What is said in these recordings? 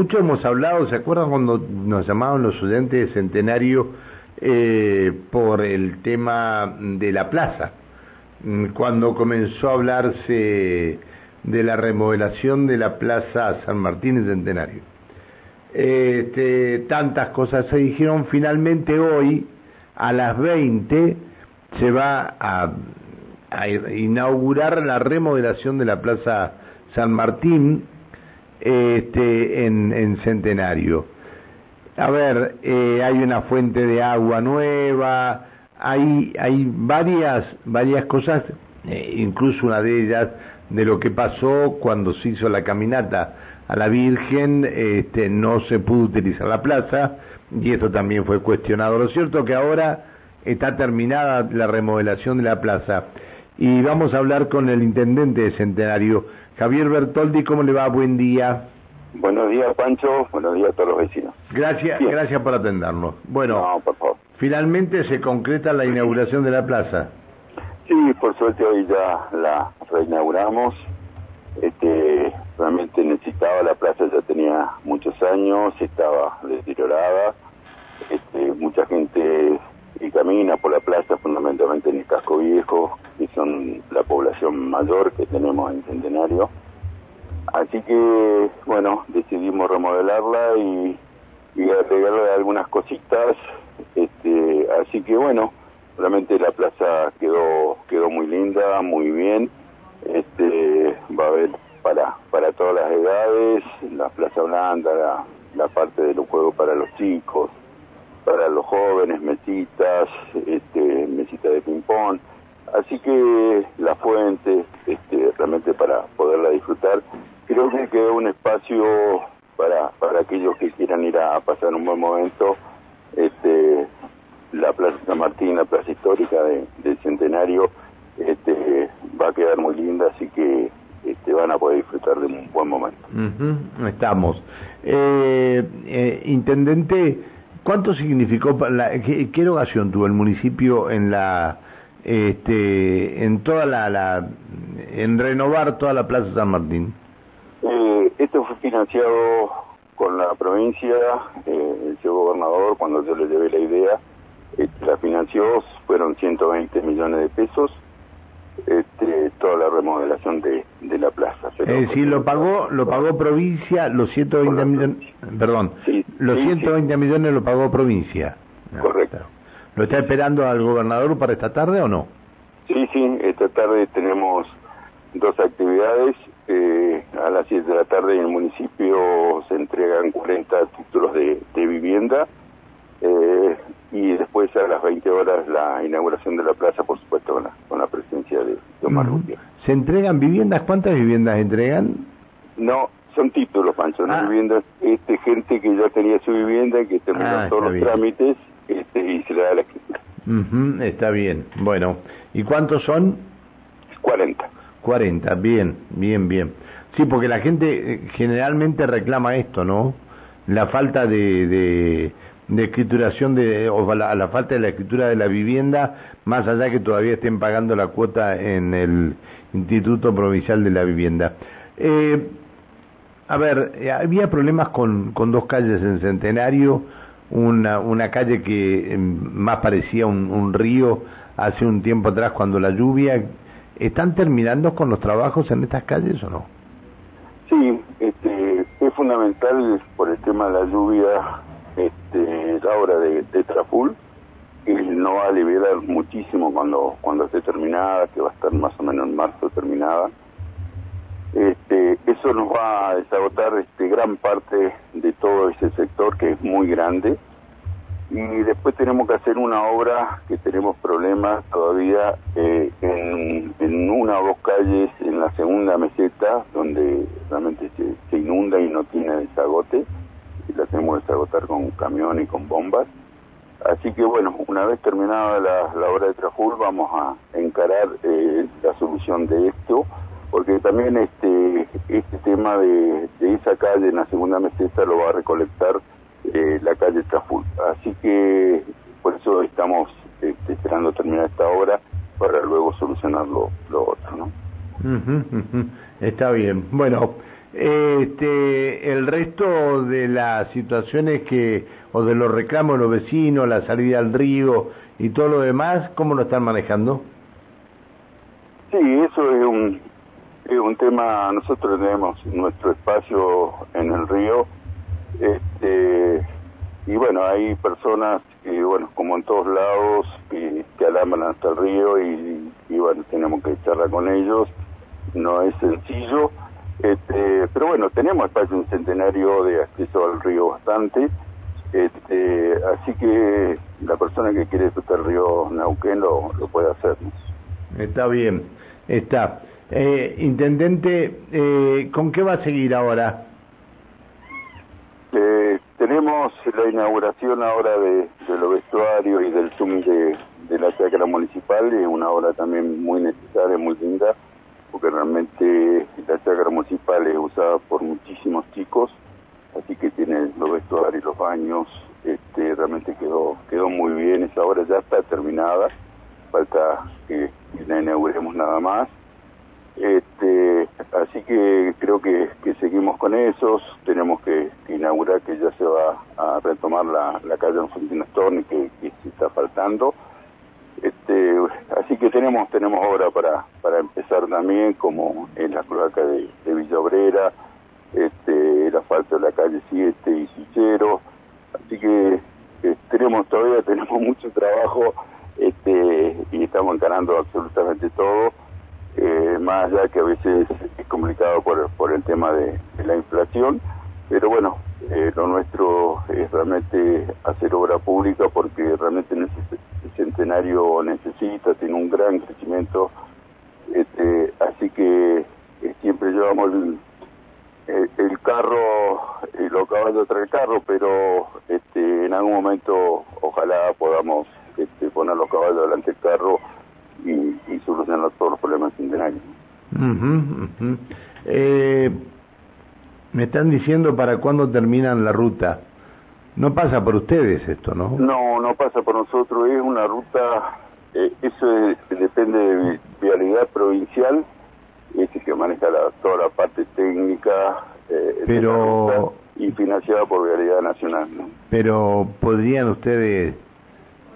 mucho hemos hablado, ¿se acuerdan cuando nos llamaban los estudiantes de Centenario eh, por el tema de la plaza? Mm, cuando comenzó a hablarse de la remodelación de la Plaza San Martín en Centenario. Este, tantas cosas se dijeron, finalmente hoy a las 20 se va a, inaugurar la remodelación de la Plaza San Martín este, en, Centenario. A ver, eh, hay una fuente de agua nueva, hay, hay varias, varias cosas, eh, incluso una de ellas de lo que pasó cuando se hizo la caminata a la Virgen, este, no se pudo utilizar la plaza y esto también fue cuestionado. Lo cierto que ahora está terminada la remodelación de la plaza y vamos a hablar con el intendente de Centenario, Javier Bertoldi. ¿Cómo le va? Buen día. Buenos días, Pancho. Buenos días a todos los vecinos. Gracias, gracias por atendernos. Bueno, finalmente se concreta la inauguración de la plaza. Sí, por suerte hoy ya la reinauguramos. Este, realmente necesitaba la plaza, ya tenía muchos años, estaba deteriorada. Este, mucha gente y camina por la plaza, fundamentalmente en el casco viejo, que son la población mayor que tenemos en Centenario. Así que, bueno, decidimos remodelarla y, y agregarle algunas cositas. Este, así que, bueno, realmente la plaza quedó quedó muy linda, muy bien. Este, va a haber para para todas las edades, la plaza blanda, la, parte de los juegos para los chicos, para los jóvenes, mesitas, este, mesitas de ping pong. Así que la fuente, este, realmente para poderla disfrutar, creo que quedó un espacio para, para aquellos que quieran ir a pasar un buen momento, este, la Plaza San Martín, la plaza histórica de, del Centenario, este, va a quedar muy linda, así que este, van a poder disfrutar de un buen momento. Estamos. Eh, eh, intendente, ¿cuánto significó, la, qué, qué tuvo el municipio en la, este, en toda la, la, en renovar toda la Plaza San Martín? Eh, esto fue financiado con la provincia, eh, el señor gobernador, cuando yo le llevé la idea, este, la financió, fueron 120 millones de pesos, este, toda la remodelación de, de la plaza. es decir, lo pagó, lo pagó provincia, los 120 millones, perdón, los 120 millones lo pagó provincia. Correcto. ¿Lo está esperando al gobernador para esta tarde o no? Sí, sí, esta tarde tenemos dos actividades. Eh, a las 7 de la tarde en el municipio se entregan 40 títulos de, de vivienda eh, y después a las 20 horas la inauguración de la plaza, por supuesto, con la, con la presencia de Omar ¿Se entregan viviendas? ¿Cuántas viviendas entregan? No, son títulos, Pancho, no ah. viviendas. Este, gente que ya tenía su vivienda, que terminó ah, todos los trámites este, y se le da la escritura. está bien. Bueno, ¿y cuántos son? 40. 40, bien, bien, bien. Sí, porque la gente eh, generalmente reclama esto, ¿no? La falta de de escrituración de, o la, la, falta de la escritura de la vivienda, más allá que todavía estén pagando la cuota en el Instituto Provincial de la Vivienda. Eh, a ver, eh, había problemas con, con dos calles en Centenario, una, una calle que em, más parecía un, río hace un tiempo atrás cuando la lluvia. ¿Están terminando con los trabajos en estas calles o no? Sí, este, es fundamental por el tema de la lluvia este, la obra de, de Traful, no va a liberar muchísimo cuando, cuando esté terminada, que va a estar más o menos en marzo terminada. Este, eso nos va a desagotar este, gran parte de todo ese sector que es muy grande. Y después tenemos que hacer una obra que tenemos problemas todavía eh, en, una o dos calles en la segunda meseta donde realmente se, inunda y no tiene desagote. Y la tenemos que desagotar con camión y con bombas. Así que bueno, una vez terminada la, obra de Traful vamos a encarar eh, la solución de esto, porque también este este tema de, de, esa calle en la segunda meseta lo va a recolectar eh, la calle Traful. Así que por eso estamos este, esperando terminar esta obra para luego solucionar lo, lo otro, ¿no? Está bien. Bueno, Este, el resto de las situaciones que, o de los reclamos de los vecinos, la salida al río y todo lo demás, ¿cómo lo están manejando? Sí, eso es un, un tema, nosotros tenemos nuestro espacio en el río, este, y bueno, hay personas que, bueno, como en todos lados, que, que alaman hasta el río y, y bueno, tenemos que charlar con ellos, no es sencillo, este, pero bueno, tenemos espacio en centenario de acceso al río bastante, este, así que la persona que quiere disfrutar el río Nauquén lo, lo puede hacer. Está bien, está. Eh, intendente, eh, ¿con qué va a seguir ahora? Eh, tenemos la inauguración ahora de, los vestuarios y del Zoom de, la chacra municipal, es una obra también muy necesaria, muy linda porque realmente la chacra municipal es usada por muchísimos chicos, así que tiene los vestuarios, los baños, este, realmente quedó quedó muy bien, esa obra ya está terminada, falta que, la inauguremos nada más. Este, así que creo que, seguimos con esos, tenemos que, inaugurar que ya se va a retomar la, la calle Enfantino Storni que, está faltando. Este, así que tenemos tenemos obra para para empezar también, como en la cloaca de, de Villa Obrera, este, el asfalto de la calle 7 y Sichero, así que eh, tenemos todavía tenemos mucho trabajo este, y estamos encarando absolutamente todo, más allá que a veces es complicado por, por el tema de, de la inflación, pero bueno, eh, lo nuestro es realmente hacer obra pública porque realmente el centenario necesita, tiene un gran crecimiento, este, así que eh, siempre llevamos el, carro, y los caballos tras el carro, pero este, en algún momento ojalá podamos este, poner los caballos delante del carro y, y solucionar todos los problemas centenarios. eh, me están diciendo para cuándo terminan la ruta. No pasa por ustedes esto, ¿no? No, no pasa por nosotros. Es una ruta, eh, eso depende de vialidad provincial, es que maneja toda la parte técnica. Eh, pero y financiada por vialidad nacional. Pero podrían ustedes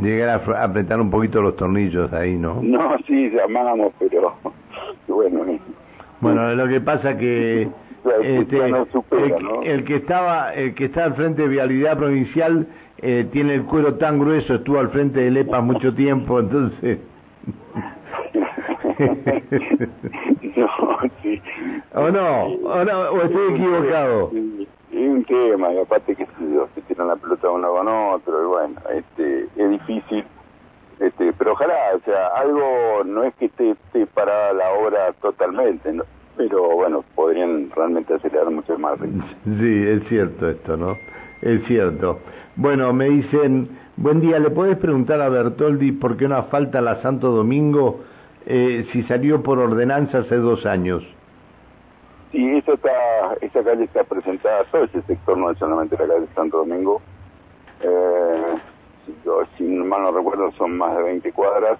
llegar a apretar un poquito los tornillos ahí, ¿no? No, sí, llamamos, pero bueno. Bueno, lo que pasa que este, el, que estaba el que está al frente de vialidad provincial eh, tiene el cuero tan grueso estuvo al frente del EPA mucho tiempo entonces no sí. O no o no o estoy equivocado es un tema y aparte que tiran la pelota uno con otro y bueno este es difícil este pero ojalá o sea algo no es que esté, esté parada la obra totalmente ¿no? pero bueno, podrían realmente acelerar mucho más. Sí, es cierto esto, ¿no? Es cierto. Bueno, me dicen, buen día, ¿le puedes preguntar a Bertoldi por qué no falta la Santo Domingo eh, si salió por ordenanza hace dos años? Sí, eso está, esa calle está presentada, todo ese sector, no es solamente la calle Santo Domingo. Eh, si, si mal no recuerdo, son más de 20 cuadras.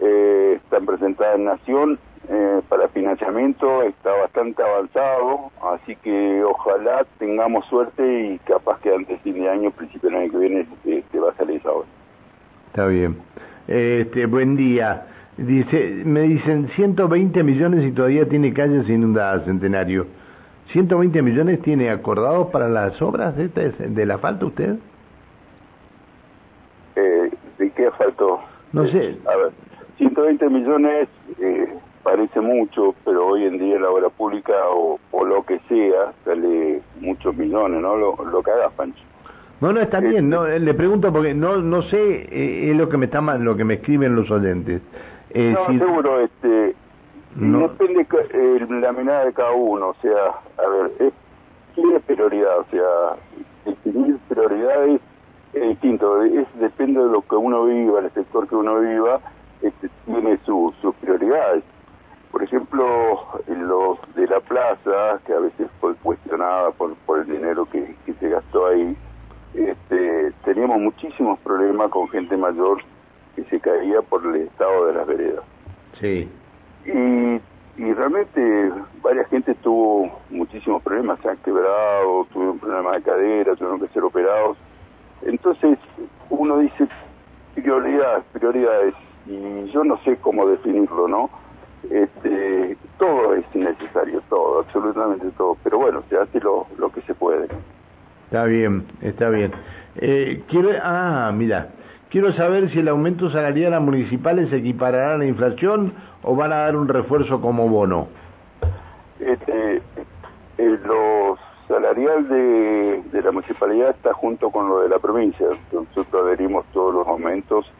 Eh, están presentadas en Nación eh, para financiamiento está bastante avanzado, así que ojalá tengamos suerte y capaz que antes de fin de año, principio del año que viene, este, va a salir esa obra. Está bien. Este, buen día. Dice, me dicen 120 millones y todavía tiene calles inundadas, Centenario. ¿120 millones tiene acordados para las obras de, este, de asfalto usted? Eh, ¿De qué asfalto? No sé. A ver, 120 millones eh, parece mucho, pero hoy en día la obra pública o, lo que sea sale muchos millones, ¿no? Lo, lo que haga Pancho. No, no, está bien, no, le pregunto porque no no sé, eh, es lo que me está lo que me escriben los oyentes. Eh, no, seguro, este, no. depende eh, la mirada de cada uno, o sea, a ver, es, tiene prioridad, o sea, definir prioridades es distinto, es, depende de lo que uno viva, el sector que uno viva, este, tiene sus prioridades. Por ejemplo, los de la plaza, que a veces fue cuestionada por, por el dinero que, que se gastó ahí, este, teníamos muchísimos problemas con gente mayor que se caía por el estado de las veredas. Sí. Y y realmente varias gente tuvo muchísimos problemas, se han quebrado, tuvieron problemas de cadera, tuvieron que ser operados. Entonces uno dice prioridades, prioridades, y yo no sé cómo definirlo, ¿no? Este, todo es necesario, todo, absolutamente todo, pero bueno, se hace lo, lo que se puede. Está bien, está bien. Eh, quiero, ah, mira, quiero saber si el aumento salarial a municipales se equiparará a la inflación o van a dar un refuerzo como bono. Este, eh, lo salarial de, de la municipalidad está junto con lo de la provincia. Nosotros adherimos todos los aumentos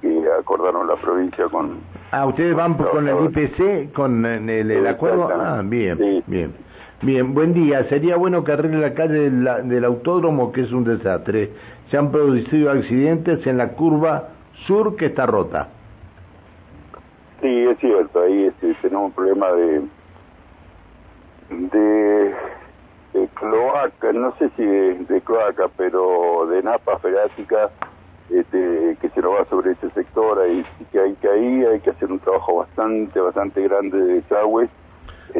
que acordaron la provincia con... Ah, ustedes van con el IPC, con el, acuerdo. Ah, bien, bien. Bien, buen día. Sería bueno que arregle la calle del, autódromo, que es un desastre. Se han producido accidentes en la curva sur que está rota. Sí, es cierto. Ahí este, tenemos un problema de, de, cloaca, no sé si de, cloaca, pero de napa freática este, que se nos va sobre ese sector. Ahí, que hay que ahí hay que hacer un trabajo bastante, bastante grande de desagües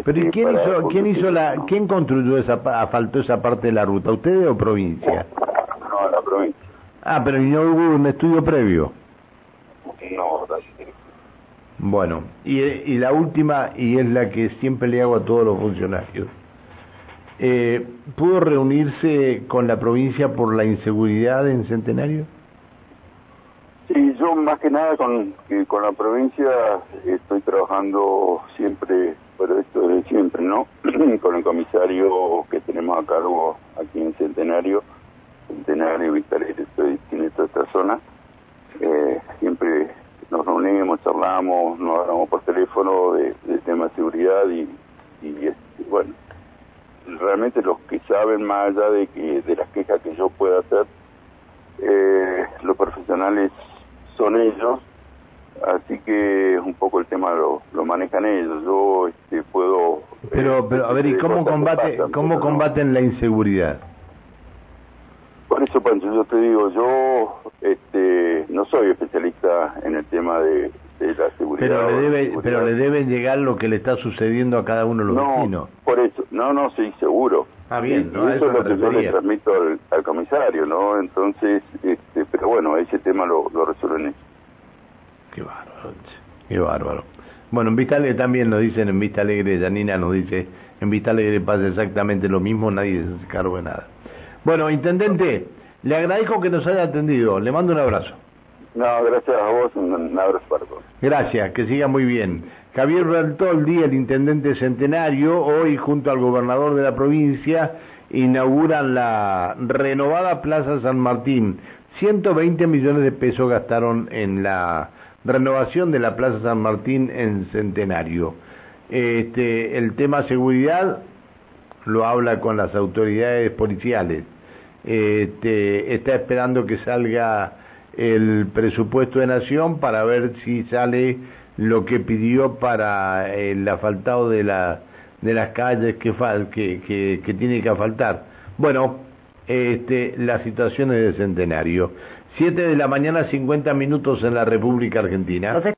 pero ¿y quién hizo, quién hizo la, quién construyó esa, asfaltó esa parte de la ruta, ustedes o provincia? No, la provincia. Ah, pero no hubo un estudio previo. No, Bueno, y, y la última, y es la que siempre le hago a todos los funcionarios. Eh, ¿Pudo reunirse con la provincia por la inseguridad en Centenario? Sí, yo más que nada con, con la provincia estoy trabajando siempre pero esto de siempre, ¿no? Con el comisario que tenemos a cargo aquí en Centenario, Centenario, Vista estoy, toda esta zona, eh, siempre nos reunimos, charlamos, nos hablamos por teléfono de, tema de seguridad y, y, bueno, realmente los que saben más allá de que de las quejas que yo pueda hacer, eh, los profesionales son ellos así que un poco el tema lo, lo manejan ellos. Yo este, puedo. Pero, eh, pero a ver, ¿y cómo combate, cómo combaten la inseguridad? Por eso, Pancho, yo te digo, yo este, no soy especialista en el tema de, la seguridad. Pero le, debe, pero le deben llegar lo que le está sucediendo a cada uno de los no, vecinos. Por eso, no, no, sí, seguro. Ah, bien, eso, es lo que yo le transmito al, comisario, ¿no? Entonces, este, pero bueno, ese tema lo, lo resuelven ellos. Qué bárbaro, qué bárbaro. Bueno, en Vista Alegre también nos dicen, en Vista Alegre, Janina nos dice, en Vista Alegre pasa exactamente lo mismo, nadie se hace cargo de nada. Bueno, Intendente, le agradezco que nos haya atendido, le mando un abrazo. No, gracias a vos, un abrazo para todos. Gracias, que siga muy bien. Javier Bertoldi, el Intendente Centenario, hoy junto al gobernador de la provincia, inauguran la renovada Plaza San Martín. 120 millones de pesos gastaron en la renovación de la Plaza San Martín en Centenario. Este, el tema seguridad lo habla con las autoridades policiales. Este, está esperando que salga el presupuesto de Nación para ver si sale lo que pidió para el asfaltado de, la, las calles que, que, que, tiene que asfaltar. Bueno, este, las situaciones de Centenario. 7 de la mañana, 50 minutos en la República Argentina.